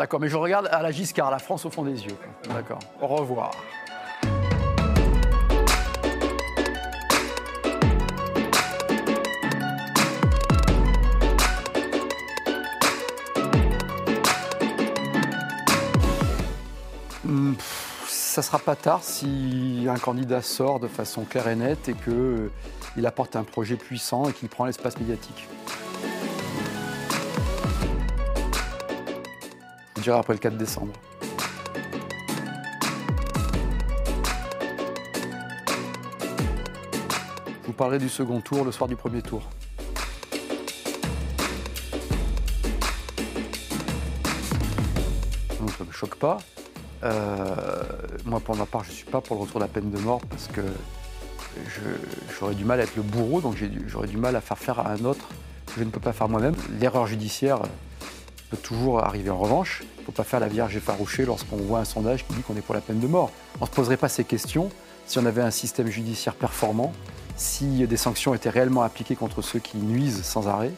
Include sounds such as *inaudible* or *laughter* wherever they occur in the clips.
D'accord, mais je regarde à la Giscard, la France au fond des yeux. D'accord. Au revoir. Hmm, ça sera pas tard si un candidat sort de façon claire et nette et qu'il apporte un projet puissant et qu'il prend l'espace médiatique. Après le 4 décembre. Je vous parlerai du second tour le soir du premier tour. Donc ça ne me choque pas. Euh, moi, pour ma part, je ne suis pas pour le retour de la peine de mort parce que j'aurais du mal à être le bourreau, donc j'aurais du mal à faire faire à un autre que je ne peux pas faire moi-même. L'erreur judiciaire peut toujours arriver en revanche. Il ne faut pas faire la vierge effarouchée lorsqu'on voit un sondage qui dit qu'on est pour la peine de mort. On ne se poserait pas ces questions si on avait un système judiciaire performant, si des sanctions étaient réellement appliquées contre ceux qui nuisent sans arrêt,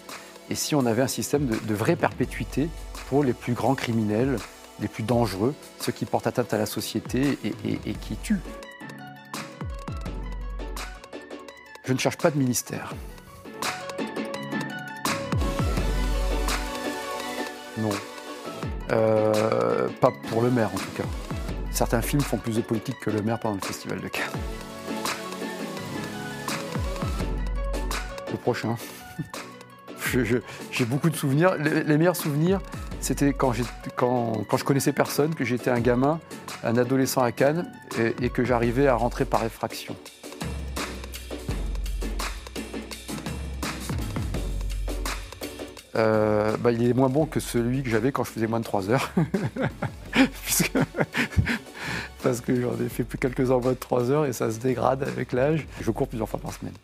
et si on avait un système de, vraie perpétuité pour les plus grands criminels, les plus dangereux, ceux qui portent atteinte à la société et, qui tuent. Je ne cherche pas de ministère. Non. Euh, pas pour le maire en tout cas. Certains films font plus de politique que le maire pendant le festival de Cannes. Le prochain. *laughs* J'ai beaucoup de souvenirs. Les, meilleurs souvenirs, c'était quand, quand, quand, je connaissais personne, que j'étais un gamin, un adolescent à Cannes, et que j'arrivais à rentrer par effraction. Euh, bah, il est moins bon que celui que j'avais quand je faisais moins de 3 heures. *laughs* parce que j'en ai fait plus quelques heures moins de 3 heures et ça se dégrade avec l'âge. Je cours plusieurs fois par semaine.